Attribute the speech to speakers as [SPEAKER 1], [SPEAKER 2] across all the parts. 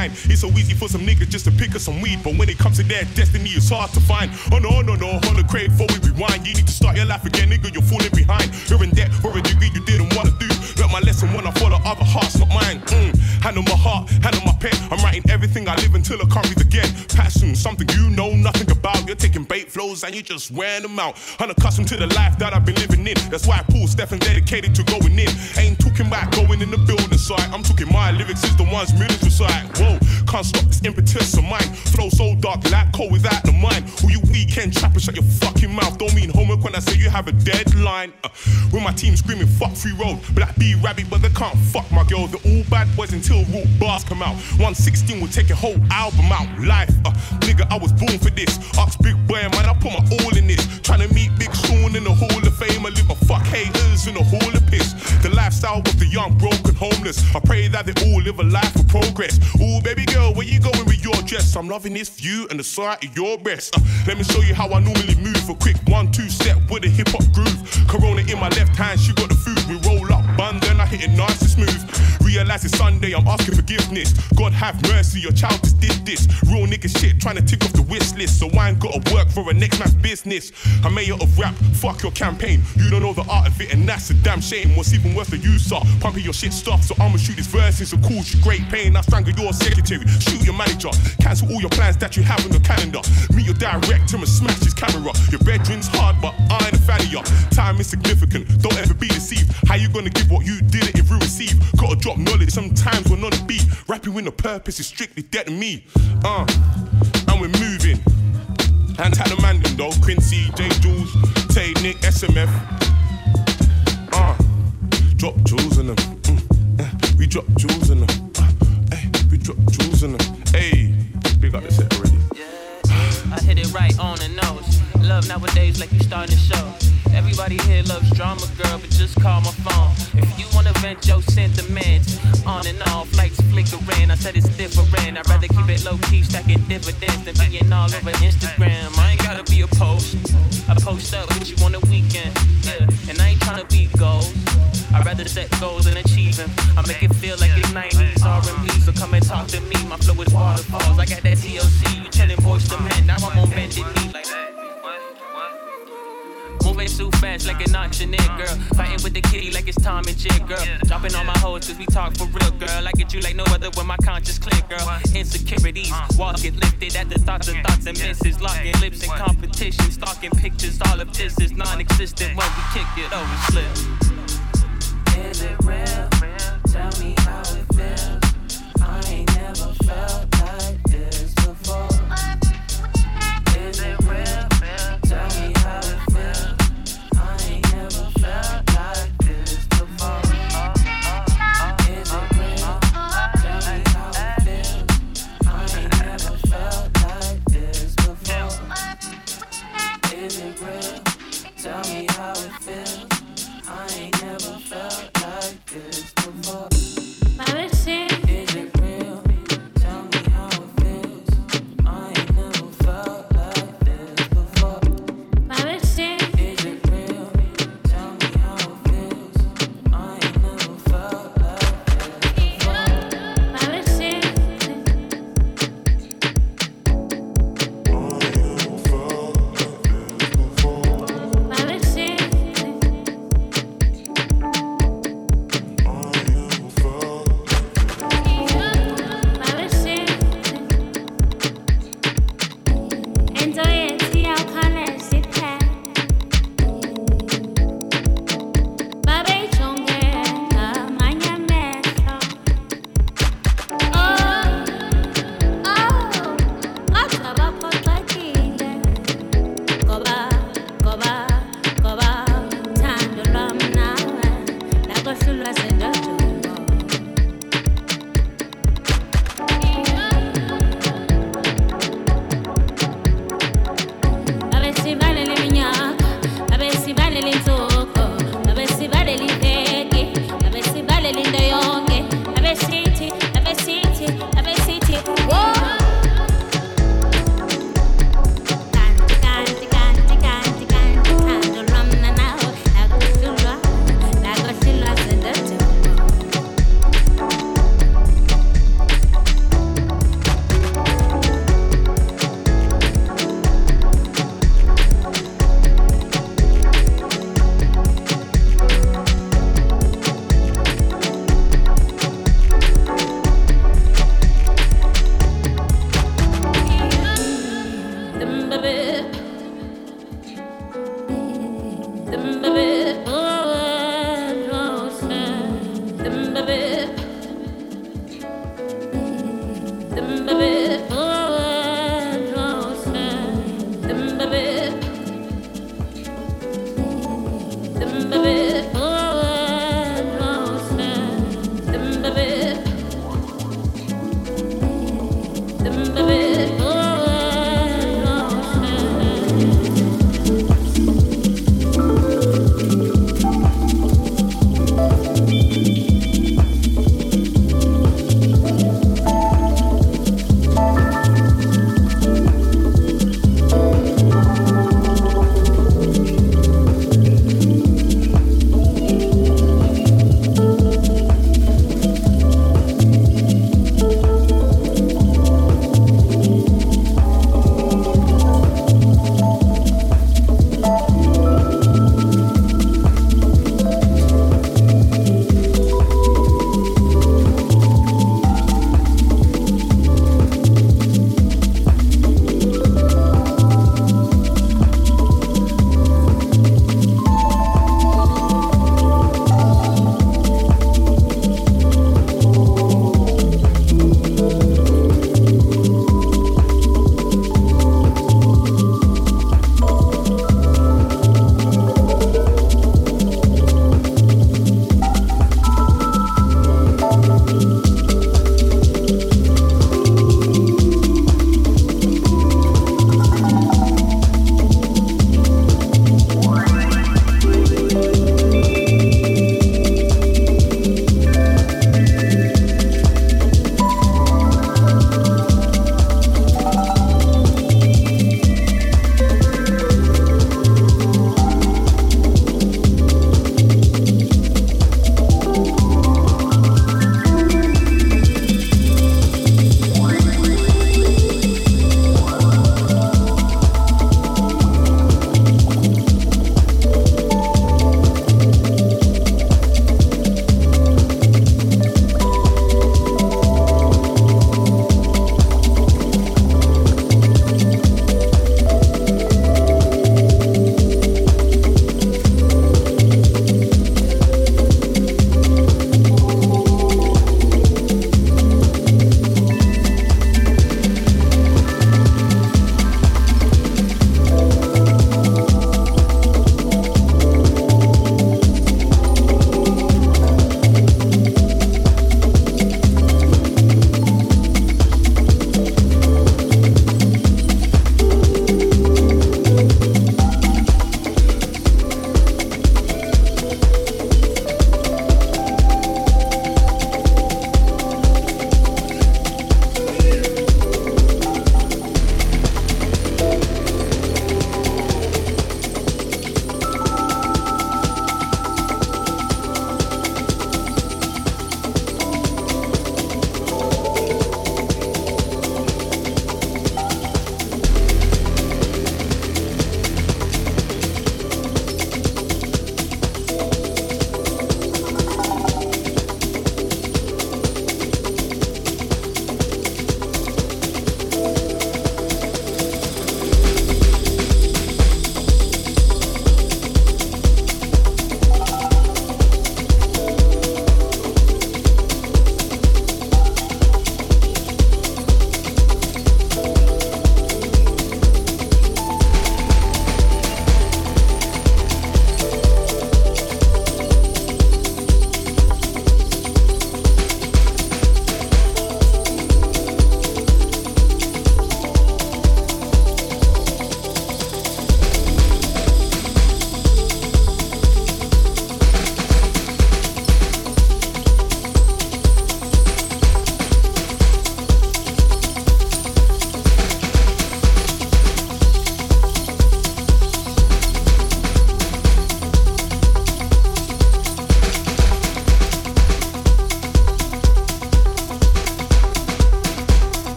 [SPEAKER 1] Kind. It's so easy for some niggas just to pick up some weed, but when it comes to their destiny, it's hard to find. Oh no, no, no, on the crave before we rewind. You need to everything I live until I can't breathe again. Passion, something you know nothing about. You're taking bait flows and you're just wearing them out. Unaccustomed to the life that I've been living in. That's why I pull Stephen dedicated to going in. Ain't talking about going in the building site. I'm talking my lyrics is the ones millions recite. Whoa, can't stop this impetus of mine. Flow so dark like cold without the mind. Who you weekend trappers, shut your fucking mouth. Don't mean homework when I say you have a deadline. Uh, with my team screaming fuck free road. Black B rabbit, but they can't fuck my girl. They're all bad boys until root bars come out. 116 will take a whole album out. Life, uh, nigga, I was born for this. Ask Big Boy, man, I put my all in this. Trying to meet Big Sean in the Hall of Fame. I live a fuck haters in the Hall of Piss. The lifestyle of the young, broken, homeless. I pray that they all live a life of progress. Ooh, baby girl, where you going with your dress? I'm loving this view and the sight of your breasts. Uh, let me show you how I normally move. A quick one, two step with a hip hop groove. Corona in my left hand, she got the food. We roll bun, then I hit it nice and smooth. Realize it's Sunday, I'm asking forgiveness. God have mercy, your child just did this. Real nigga shit, trying to tick off the wish list. So I ain't gotta work for a next man's business. I'm mayor of rap, fuck your campaign. You don't know the art of it, and that's a damn shame. What's even worse than you saw? Pumping your shit stuff, so I'ma shoot this verse so cause you great pain. I strangle your secretary, shoot your manager, cancel all your plans that you have on the calendar. Meet your director and smash his camera. Your bedroom's hard, but I ain't a fan of ya. Time is significant, don't ever be deceived. How you gonna give what you didn't if you receive? Gotta drop knowledge sometimes when on the beat. Rapping with a purpose is strictly dead to me. Uh, and we're moving. And tell the man them though, Quincy, J Jules, Tay, Nick, SMF. Uh, drop jewels in them. Mm, eh, we drop jewels in them. Uh, eh, we drop jewels in them. Hey, big up the set already.
[SPEAKER 2] I hit it right on the nose. Love nowadays like you starting to show. Everybody here loves drama, girl, but just call my phone. If you wanna vent your sentiments, on and off, lights flickering. I said it's different. I'd rather keep it low key, stacking dividends than being all over Instagram. I ain't gotta be a post. I post up with you on the weekend, yeah. And I ain't tryna be goals. I'd rather set goals and achieve them. I make it feel like it's 90s R&B, so come and talk to me. My flow is waterfalls. I got that TLC, you telling boys to men. Now I'm on bended knee like that. Moving too fast like an auctioneer, girl. Fighting with the kitty like it's Tom and Jerry, girl. Dropping all my hoes cause we talk for real, girl. I get you like no other when my conscience clear, girl. Insecurities, walls get lifted at the thoughts of thoughts and misses. Locking lips in competition, stalking pictures. All of this is non existent when we kick it over, slip.
[SPEAKER 3] Is it real? Tell me how it feels. I ain't never felt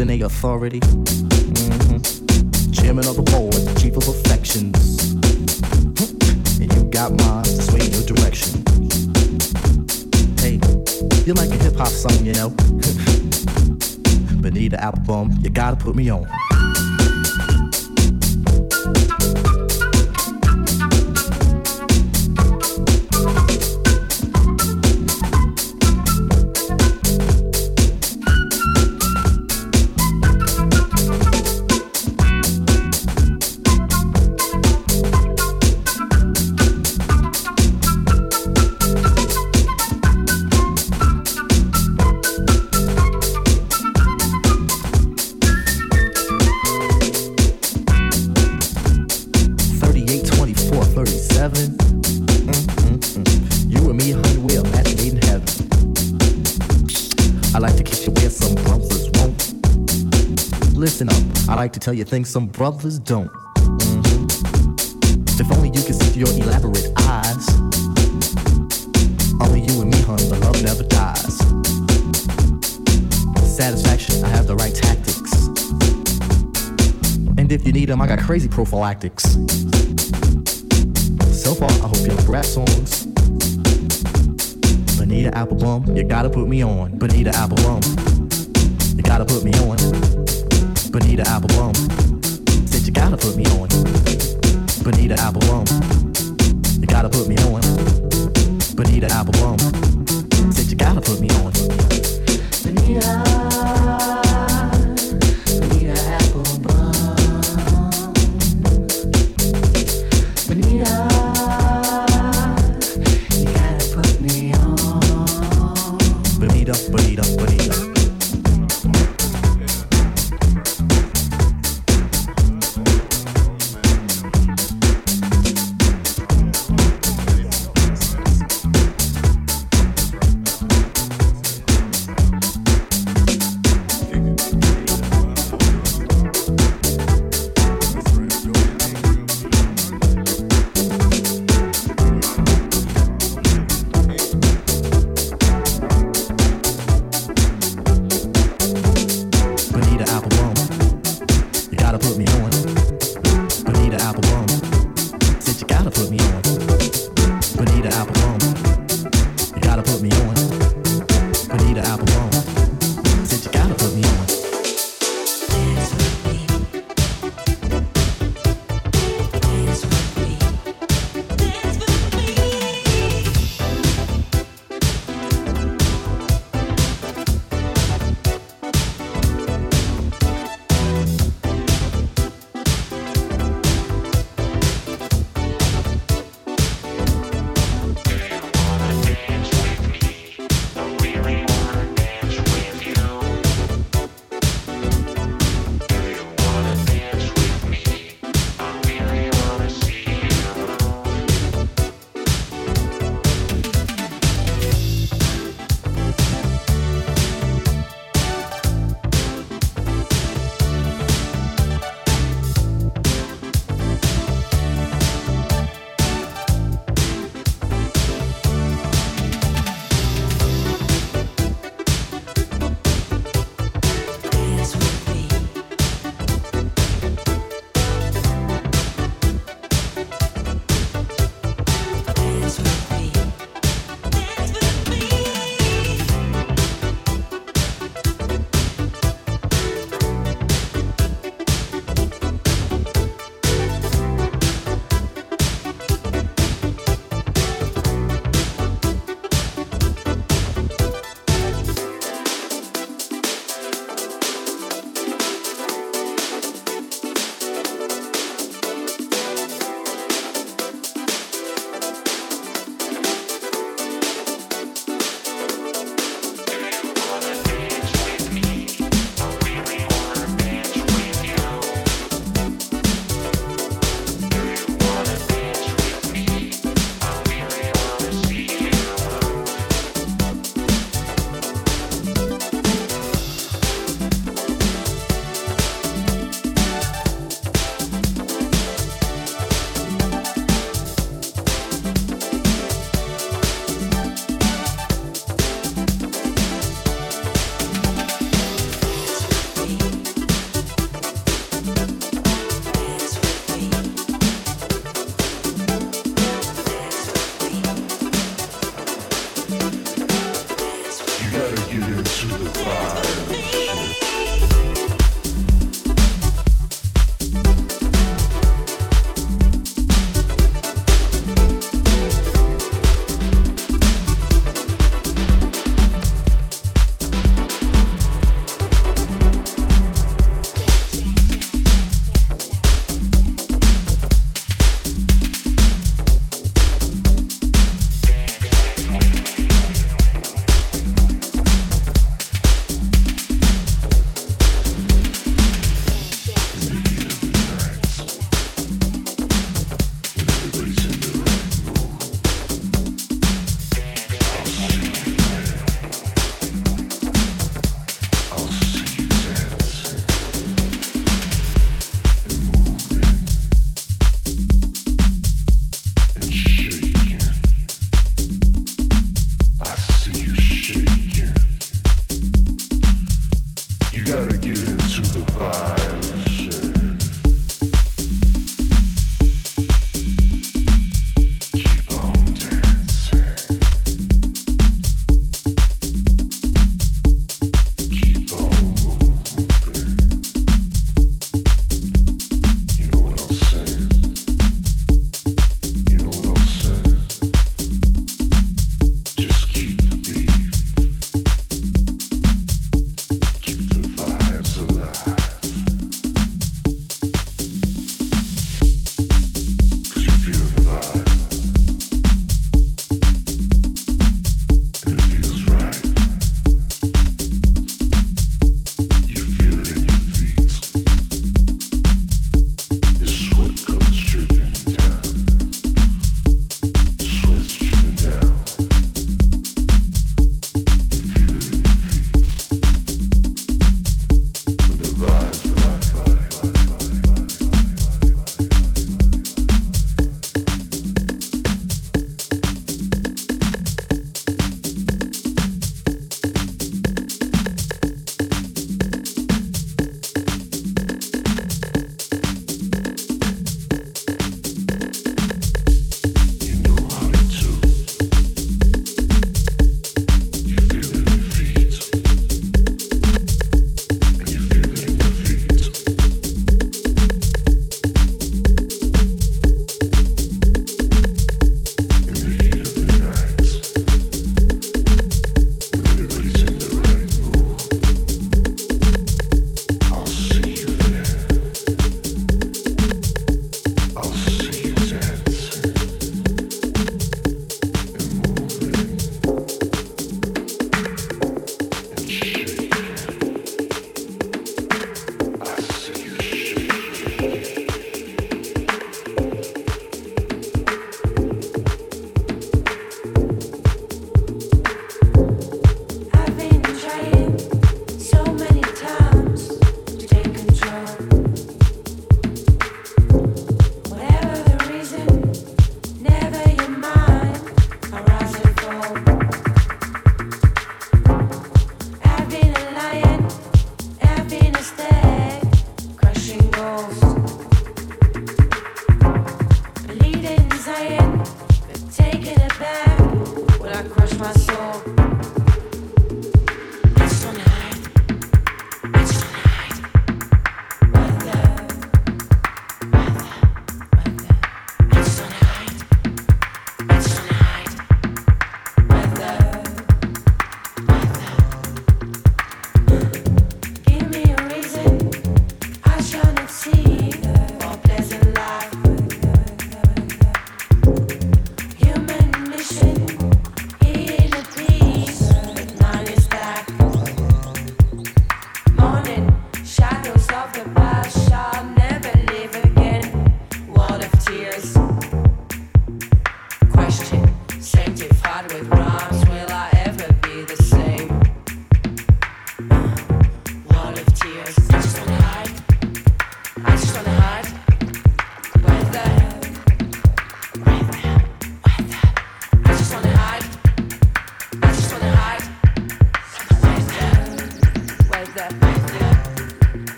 [SPEAKER 4] Question a authority. Mhm. Chairman of the board, chief of affections. And you got to sway in your direction. Hey, you're like a hip hop song, you know. Need Benita Applebum, you gotta put me on. I like to kiss you where some brothers won't. Listen up, I like to tell you things some brothers don't. If only you could see through your elaborate eyes. Only you and me, honey, the love never dies. Satisfaction, I have the right tactics. And if you need them, I got crazy prophylactics. So far, I hope you like rap songs need an apple bum. You gotta put me on, but need an apple bum. You gotta put me on, but need an apple bum. Said you gotta put me on,
[SPEAKER 5] but need an apple bum. You gotta put me on,
[SPEAKER 6] but need an apple bum. Said you gotta put me on. Bonita.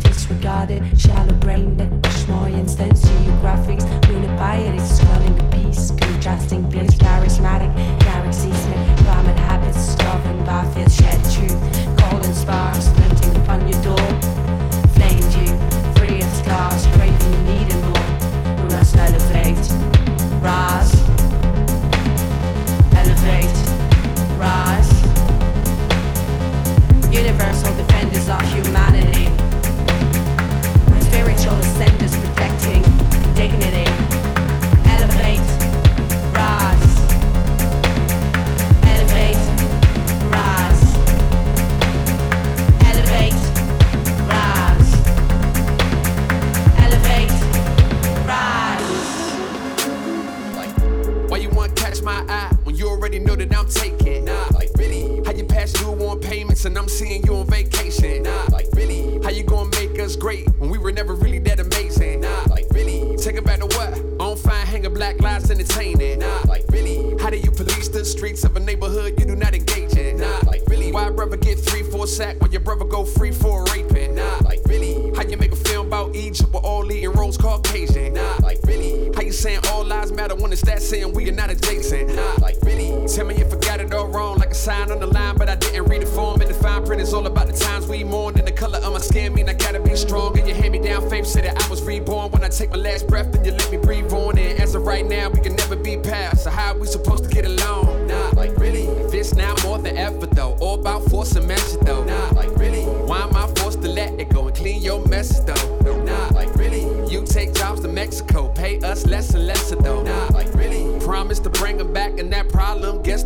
[SPEAKER 6] disregarded, shallow brained. problem. Guess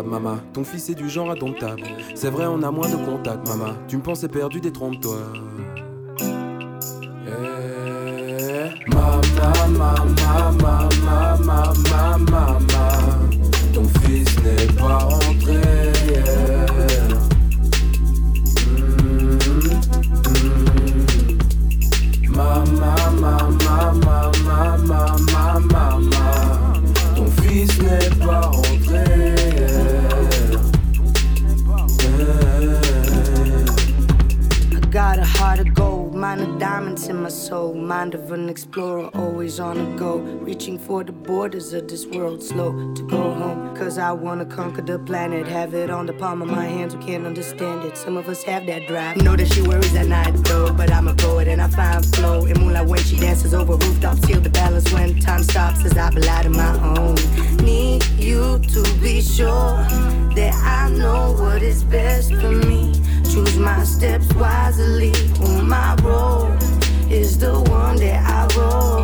[SPEAKER 7] Maman, ton fils est du genre indomptable. C'est vrai, on a moins de contacts, maman. Tu me pensais perdu, détrompe-toi.
[SPEAKER 8] A heart of gold, mind of diamonds in my soul, mind of an explorer, always on the go, reaching for the borders of this world, slow to go home. Cause I wanna conquer the planet, have it on the palm of my hands, we can't understand it. Some of us have that drive. Know that she worries at night though, but I'm a poet and I find flow. In moonlight when she dances over rooftops, feel the balance when time stops as I collide in my own. Need you to be sure that I know what is best for me. Choose my steps wisely. On my road is the one that I roll.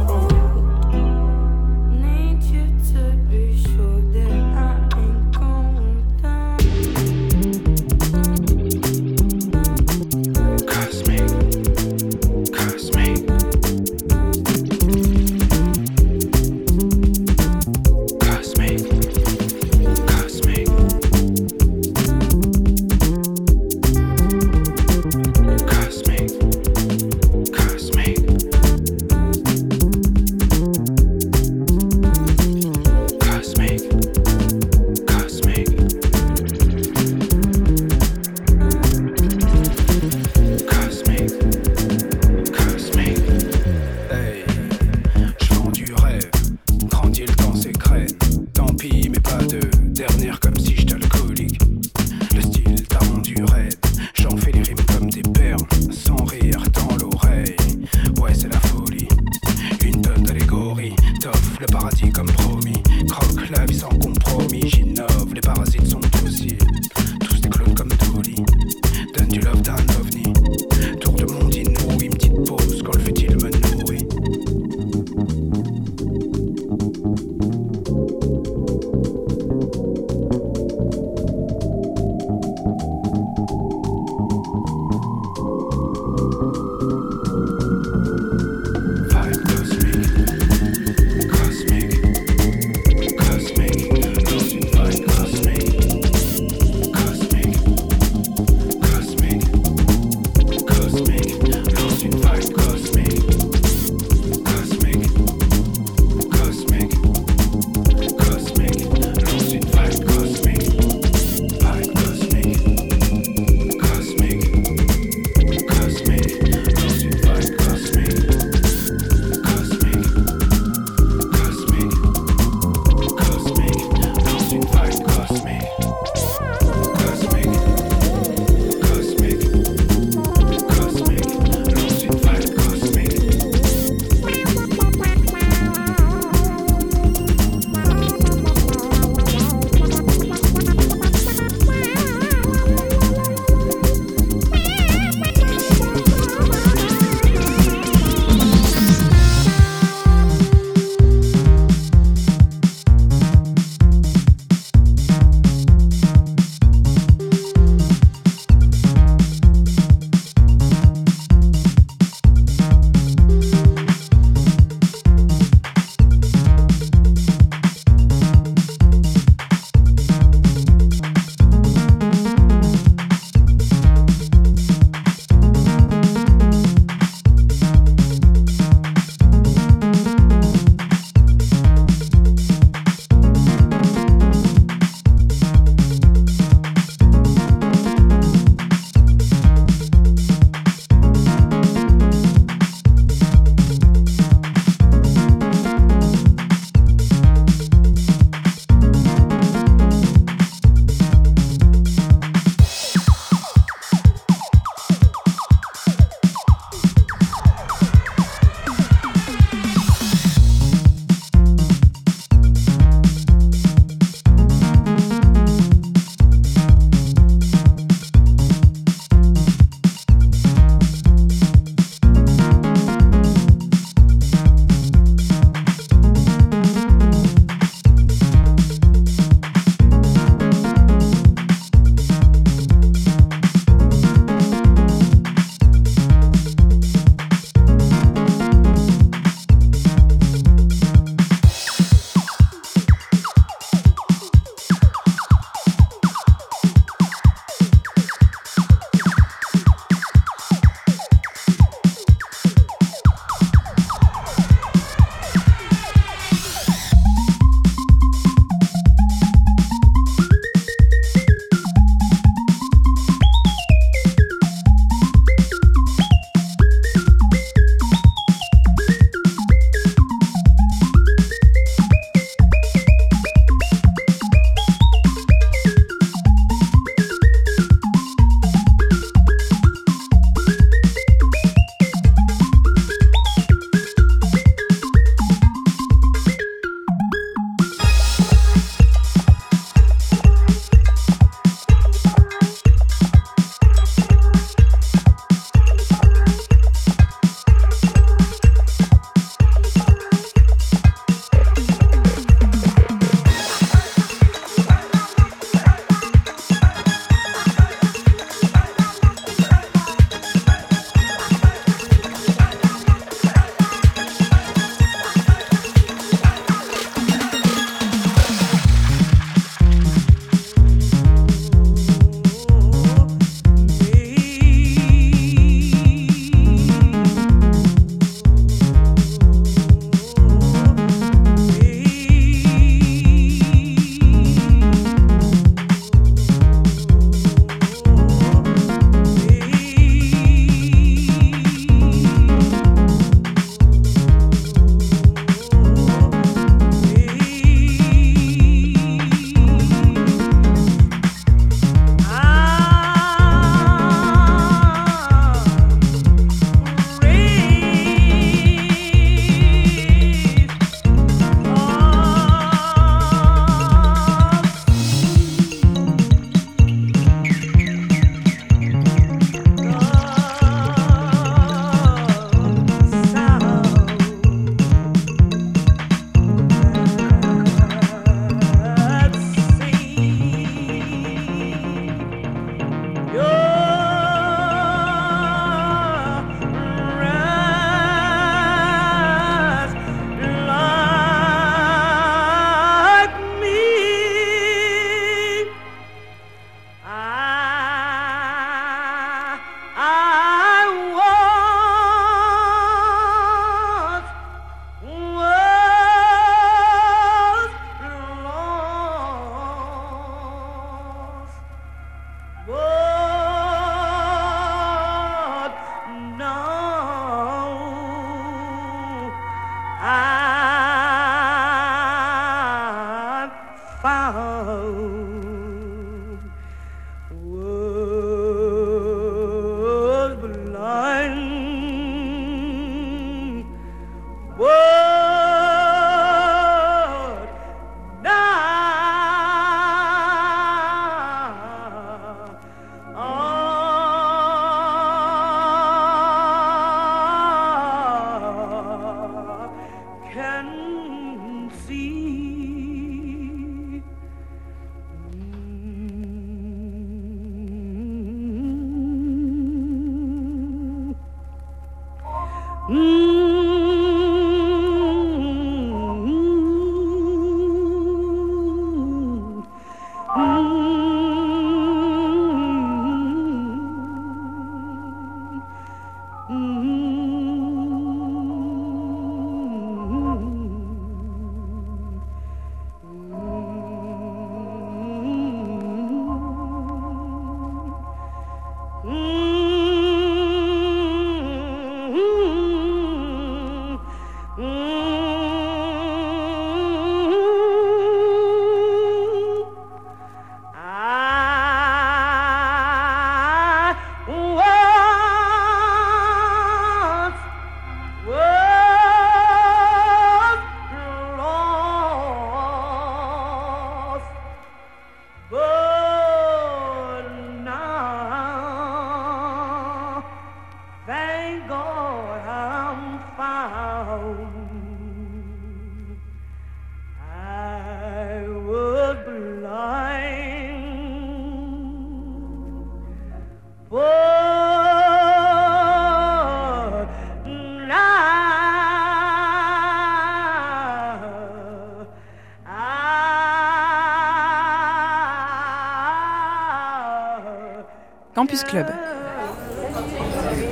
[SPEAKER 9] Campus Club.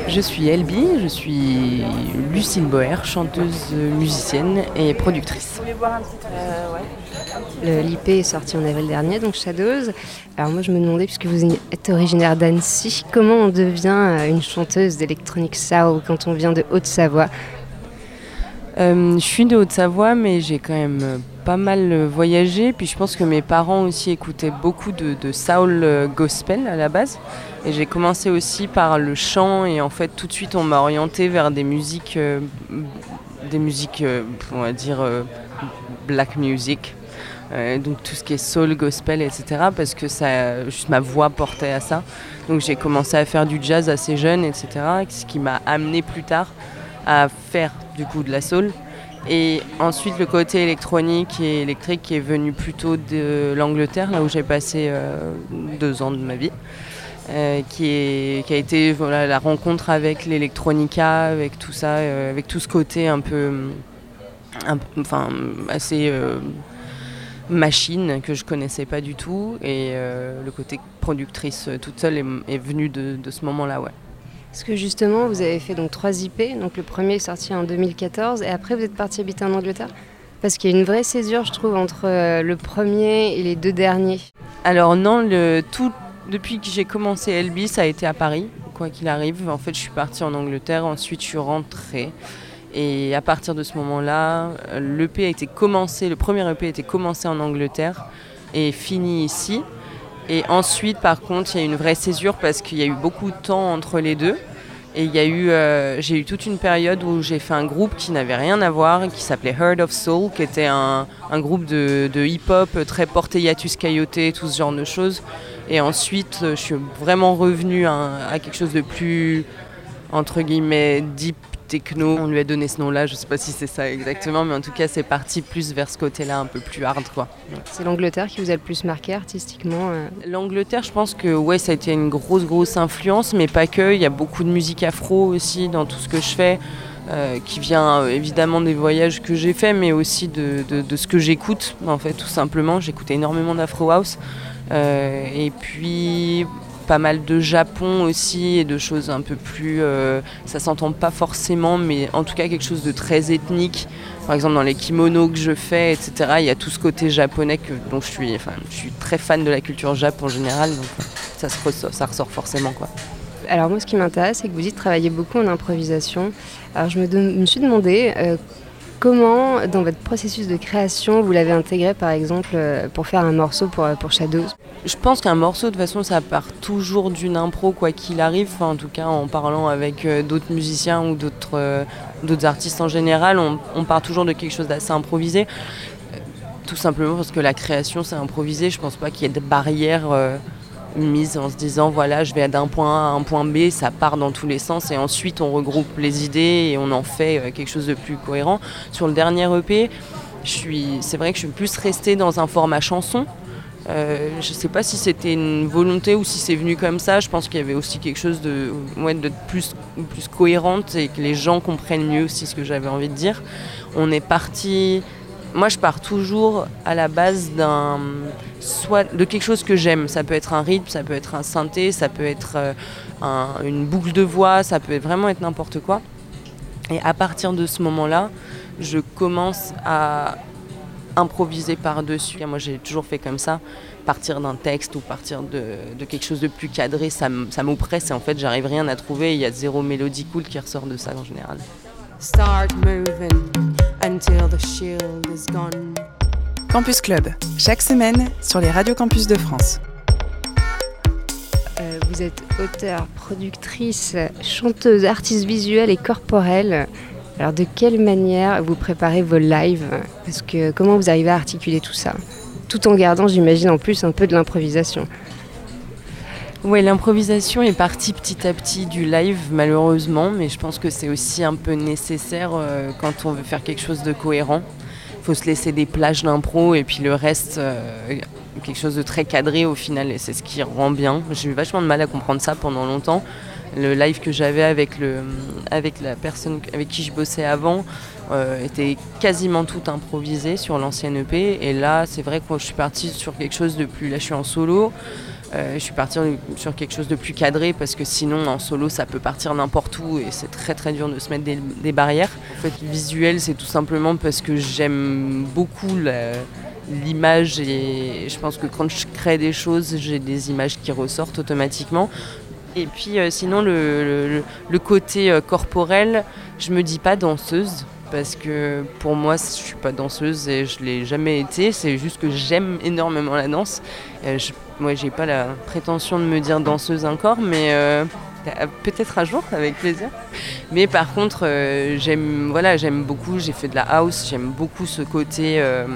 [SPEAKER 10] Je suis Elbi, je suis Lucille Boer, chanteuse, musicienne et productrice.
[SPEAKER 11] Le- L'IP est sorti en avril dernier, donc Shadows. Alors moi je me demandais, puisque vous êtes originaire d'Annecy, comment on devient euh, une chanteuse d'électronique soul quand on vient de Haute-Savoie?
[SPEAKER 10] Euh, je suis de Haute-Savoie, mais j'ai quand même euh, pas mal euh, voyagé. Puis je pense que mes parents aussi écoutaient beaucoup de, soul euh, gospel à la base. Et j'ai commencé aussi par le chant. Et en fait, tout de suite, on m'a orienté vers des musiques, euh, des musiques, on va dire, black music. Donc tout ce qui est soul, gospel, etc. Parce que ça, juste ma voix portait à ça. Donc j'ai commencé à faire du jazz assez jeune, etc. Ce qui m'a amené plus tard à faire du coup de la soul. Et ensuite le côté électronique et électrique qui est venu plutôt de l'Angleterre, là où j'ai passé euh, deux ans de ma vie. euh, qui, a été la rencontre avec l'électronica, avec tout ça, euh, avec tout ce côté un peu, enfin, assez machine que je connaissais pas du tout. Et le côté productrice toute seule est, venu de, de ce moment-là, ouais.
[SPEAKER 11] Parce que justement, vous avez fait donc trois IP. Donc le premier est sorti en 2014 et après vous êtes parti habiter en Angleterre. Parce qu'il y a une vraie césure, je trouve, entre euh, le premier et les deux derniers.
[SPEAKER 10] Alors non, tout, depuis que j'ai commencé LB, ça a été à Paris, quoi qu'il arrive. En fait, je suis partie en Angleterre, ensuite je suis rentrée. Et à partir de ce moment-là, l'EP a été commencé, le premier EP a été commencé en Angleterre et fini ici. Et ensuite, par contre, il y a une vraie césure parce qu'il y a eu beaucoup de temps entre les deux. Et il y a eu, euh, j'ai eu toute une période où j'ai fait un groupe qui n'avait rien à voir, qui s'appelait Heard of Soul, qui était un, groupe de, de hip-hop très porté Yatus Coyote, tout ce genre de choses. Et ensuite, euh, je suis vraiment revenue à, à quelque chose de plus, entre guillemets, deep techno. On lui a donné ce nom-là, je sais pas si c'est ça exactement, mais en tout cas, c'est parti plus vers ce côté-là, un peu plus hard, quoi.
[SPEAKER 11] C'est l'Angleterre qui vous a le plus marqué artistiquement euh.
[SPEAKER 10] L'Angleterre, je pense que ouais, ça a été une grosse, grosse influence, mais pas que. Il y a beaucoup de musique afro aussi dans tout ce que je fais, euh, qui vient euh, évidemment des voyages que j'ai faits, mais aussi de, de- de ce que j'écoute, en fait, tout simplement. J'écoute énormément d'afro house. Euh, et puis pas mal de Japon aussi et de choses un peu plus euh, ça s'entend pas forcément mais en tout cas quelque chose de très ethnique par exemple dans les kimonos que je fais etc il y a tout ce côté japonais que, dont je suis enfin je suis très fan de la culture jap en général donc euh, ça se ressort, ça ressort forcément quoi
[SPEAKER 11] Alors moi, ce qui m'intéresse, c'est que vous dites travailler beaucoup en improvisation. Alors je me, suis demandé euh, comment, dans votre processus de création, vous l'avez intégré, par exemple, euh, pour faire un morceau pour, pour Shadows.
[SPEAKER 10] Je pense qu'un morceau, de toute façon, ça part toujours d'une impro, quoi qu'il arrive. En tout cas, en parlant avec euh, d'autres musiciens ou d'autres euh, artistes en général, on, part toujours de quelque chose d'assez improvisé. Euh, Tout simplement parce que la création, c'est improvisé. Je pense pas qu'il y ait de barrières mises en se disant, voilà, je vais d'un point A à un point B, ça part dans tous les sens. Et ensuite, on regroupe les idées et on en fait euh, quelque chose de plus cohérent. Sur le dernier EP, c'est vrai que je suis plus restée dans un format chanson Euh, je sais pas si c'était une volonté ou si c'est venu comme ça. Je pense qu'il y avait aussi quelque chose de, ouais, de plus, plus cohérente et que les gens comprennent mieux aussi ce que j'avais envie de dire. On est parti. Moi, je pars toujours à la base d'un soit de quelque chose que j'aime. Ça peut être un rythme, ça peut être un synthé, ça peut être euh, un- une boucle de voix, ça peut vraiment être n'importe quoi. Et à partir de ce moment-là, je commence à improviser par-dessus. Moi, j'ai toujours fait comme ça. Partir d'un texte ou partir de, de quelque chose de plus cadré, ça m'oppresse et en fait, j'arrive rien à trouver. Il y a zéro mélodie cool qui ressort de ça en général.
[SPEAKER 12] Start moving until the shield is gone.
[SPEAKER 9] Campus Club, chaque semaine sur les radios campus de France.
[SPEAKER 11] Euh, vous êtes auteur, productrice, chanteuse, artiste visuelle et corporelle. Alors de quelle manière vous préparez vos lives? Parce que comment vous arrivez à articuler tout ça? Tout en gardant, j'imagine, en plus un peu de l'improvisation.
[SPEAKER 10] Ouais, l'improvisation est partie petit à petit du live, malheureusement, mais je pense que c'est aussi un peu nécessaire euh, quand on veut faire quelque chose de cohérent. Il faut se laisser des plages d'impro et puis le reste, euh, quelque chose de très cadré au final, et c'est ce qui rend bien. J'ai eu vachement de mal à comprendre ça pendant longtemps. Le live que j'avais avec, avec la personne avec qui je bossais avant euh, était quasiment tout improvisé sur l'ancienne EP, et là, c'est vrai que moi, je suis partie sur quelque chose de plus. Là, je suis en solo. Euh, je suis partie sur quelque chose de plus cadré parce que sinon en solo ça peut partir n'importe où et c'est très très dur de se mettre des, barrières. En fait visuel c'est tout simplement parce que j'aime beaucoup l'image et je pense que quand je crée des choses j'ai des images qui ressortent automatiquement. Et puis euh, sinon le, côté euh, corporel, je me dis pas danseuse parce que pour moi je suis pas danseuse et je l'ai jamais été, c'est juste que j'aime énormément la danse. Moi j'ai pas la prétention de me dire danseuse encore mais euh, peut-être un jour avec plaisir. Mais par contre euh, j'aime voilà, j'aime beaucoup, j'ai fait de la house, j'aime beaucoup ce côté euh,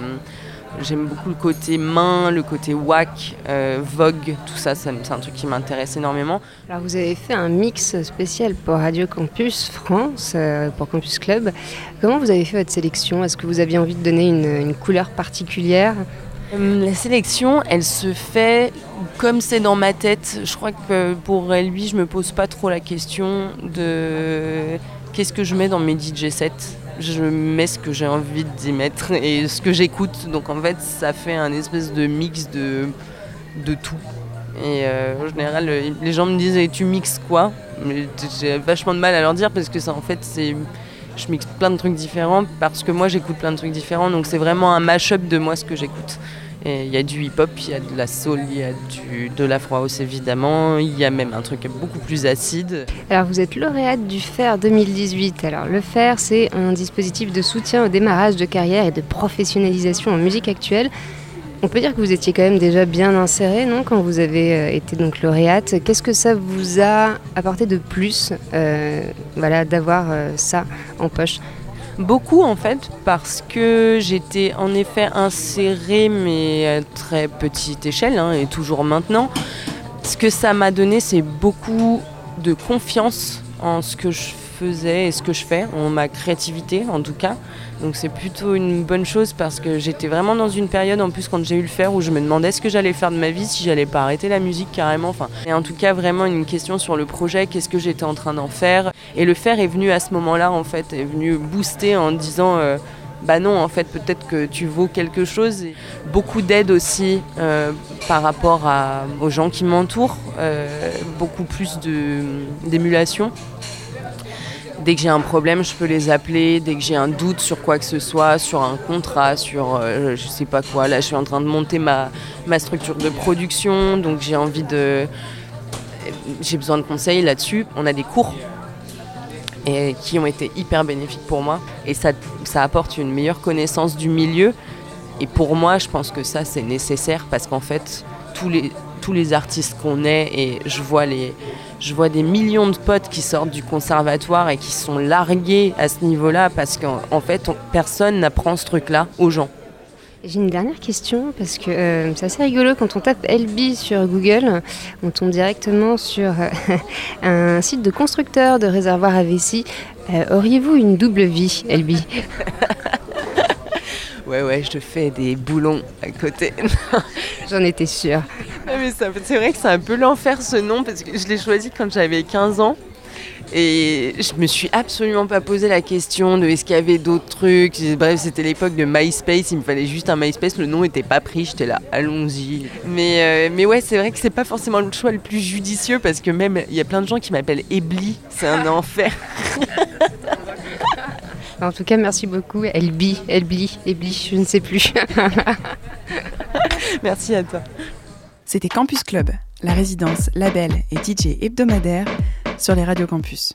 [SPEAKER 10] J'aime beaucoup le côté main, le côté whack, euh, vogue, tout ça, c'est un truc qui m'intéresse énormément.
[SPEAKER 11] Alors vous avez fait un mix spécial pour Radio Campus France, euh, pour Campus Club. Comment vous avez fait votre sélection? Est-ce que vous aviez envie de donner une, couleur particulière?
[SPEAKER 10] Euh, La sélection, elle se fait comme c'est dans ma tête. Je crois que pour lui, je me pose pas trop la question de qu'est-ce que je mets dans mes DJ sets. Je mets ce que j'ai envie d'y mettre et ce que j'écoute. Donc en fait, ça fait un espèce de mix de, de tout. Et euh, en général, euh, les gens me disent tu mixes quoi? J'ai vachement de mal à leur dire parce que ça, en fait, c'est je mixe plein de trucs différents parce que moi j'écoute plein de trucs différents. Donc c'est vraiment un mash-up de moi ce que j'écoute. Il y a du hip-hop, il y a de la soul, il y a du, de l'afro house évidemment, il y a même un truc beaucoup plus acide.
[SPEAKER 11] Alors vous êtes lauréate du FAIR 2018. Alors le FAIR, c'est un dispositif de soutien au démarrage de carrière et de professionnalisation en musique actuelle. On peut dire que vous étiez quand même déjà bien insérée, non, quand vous avez euh, été donc lauréate. Qu'est-ce que ça vous a apporté de plus, euh, voilà, d'avoir euh, ça en poche?
[SPEAKER 10] Beaucoup en fait, parce que j'étais en effet insérée, mais à très petite échelle, hein, et toujours maintenant. Ce que ça m'a donné, c'est beaucoup de confiance en ce que je faisais et ce que je fais, en ma créativité en tout cas. Donc c'est plutôt une bonne chose parce que j'étais vraiment dans une période en plus quand j'ai eu le faire où je me demandais ce que j'allais faire de ma vie, si j'allais pas arrêter la musique carrément. Enfin, et en tout cas vraiment une question sur le projet, qu'est-ce que j'étais en train d'en faire. Et le faire est venu à ce moment-là en fait, est venu booster en disant euh, bah non en fait peut-être que tu vaux quelque chose. Beaucoup d'aide aussi euh, par rapport aux gens qui m'entourent, euh, beaucoup plus d'émulation. Dès que j'ai un problème, je peux les appeler. Dès que j'ai un doute sur quoi que ce soit, sur un contrat, sur euh, je sais pas quoi. Là, je suis en train de monter ma, ma structure de production, donc j'ai envie de. J'ai besoin de conseils là-dessus. On a des cours et qui ont été hyper bénéfiques pour moi. Et ça, ça apporte une meilleure connaissance du milieu. Et pour moi, je pense que ça, c'est nécessaire parce qu'en fait, tous les, tous les artistes qu'on est, et je vois, les, je vois des millions de potes qui sortent du conservatoire et qui sont largués à ce niveau-là parce qu'en en fait, on- personne n'apprend ce truc-là aux gens.
[SPEAKER 11] J'ai une dernière question parce que euh, c'est assez rigolo quand on tape LB sur Google, on tombe directement sur euh, un site de constructeur de réservoirs à vessie. Euh, Auriez-vous une double vie, LB
[SPEAKER 10] Ouais, ouais, je te fais des boulons à côté.
[SPEAKER 11] J'en étais sûre.
[SPEAKER 10] Ah, mais ça- c'est vrai que c'est un peu l'enfer ce nom parce que je l'ai choisi quand j'avais 15 ans. Et je me suis absolument pas posé la question de est-ce qu'il y avait d'autres trucs. Bref, c'était l'époque de MySpace, il me fallait juste un MySpace, le nom était pas pris, j'étais là, allons-y. Mais, euh, mais ouais, c'est vrai que c'est pas forcément le choix le plus judicieux parce que même il y a plein de gens qui m'appellent Ebli, c'est un enfer.
[SPEAKER 11] En tout cas, merci beaucoup. Elbi, Elbli, Ebli, je ne sais plus.
[SPEAKER 10] Merci à toi.
[SPEAKER 9] C'était Campus Club, la résidence, label et DJ hebdomadaire sur les radios campus.